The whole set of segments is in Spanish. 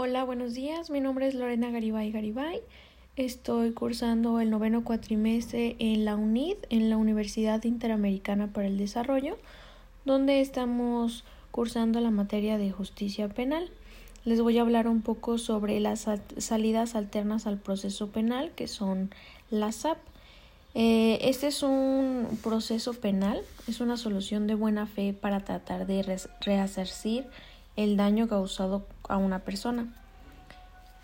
Hola, buenos días. Mi nombre es Lorena Garibay Garibay. Estoy cursando el noveno cuatrimestre en la UNID, en la Universidad Interamericana para el Desarrollo, donde estamos cursando la materia de justicia penal. Les voy a hablar un poco sobre las salidas alternas al proceso penal, que son las SAP. Eh, este es un proceso penal, es una solución de buena fe para tratar de reasarcir el daño causado a una persona.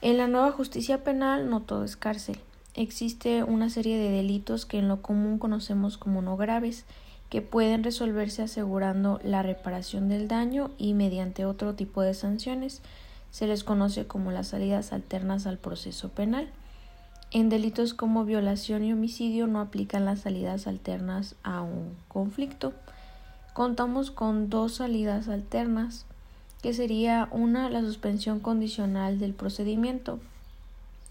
En la nueva justicia penal no todo es cárcel. Existe una serie de delitos que en lo común conocemos como no graves, que pueden resolverse asegurando la reparación del daño y mediante otro tipo de sanciones. Se les conoce como las salidas alternas al proceso penal. En delitos como violación y homicidio no aplican las salidas alternas a un conflicto. Contamos con dos salidas alternas que sería una la suspensión condicional del procedimiento.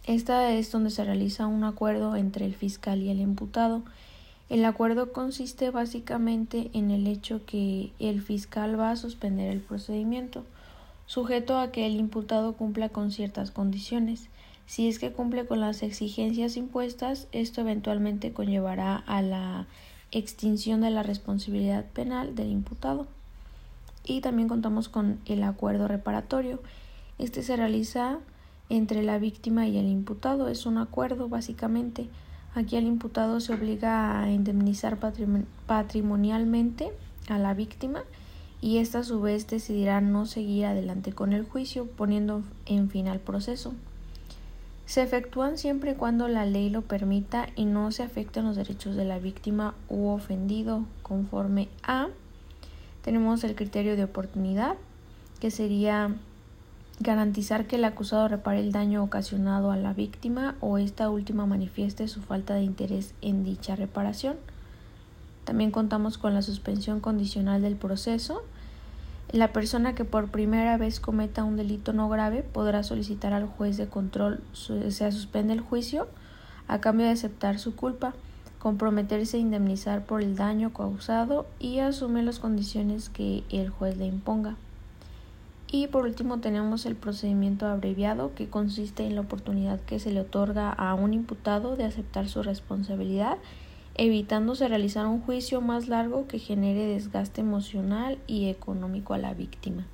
Esta es donde se realiza un acuerdo entre el fiscal y el imputado. El acuerdo consiste básicamente en el hecho que el fiscal va a suspender el procedimiento, sujeto a que el imputado cumpla con ciertas condiciones. Si es que cumple con las exigencias impuestas, esto eventualmente conllevará a la extinción de la responsabilidad penal del imputado y también contamos con el acuerdo reparatorio. Este se realiza entre la víctima y el imputado. Es un acuerdo básicamente. Aquí el imputado se obliga a indemnizar patrimonialmente a la víctima y ésta a su vez decidirá no seguir adelante con el juicio poniendo en fin al proceso. Se efectúan siempre cuando la ley lo permita y no se afecten los derechos de la víctima u ofendido conforme a tenemos el criterio de oportunidad, que sería garantizar que el acusado repare el daño ocasionado a la víctima o esta última manifieste su falta de interés en dicha reparación. También contamos con la suspensión condicional del proceso. La persona que por primera vez cometa un delito no grave podrá solicitar al juez de control se suspende el juicio a cambio de aceptar su culpa comprometerse a indemnizar por el daño causado y asumir las condiciones que el juez le imponga. Y por último tenemos el procedimiento abreviado que consiste en la oportunidad que se le otorga a un imputado de aceptar su responsabilidad, evitándose realizar un juicio más largo que genere desgaste emocional y económico a la víctima.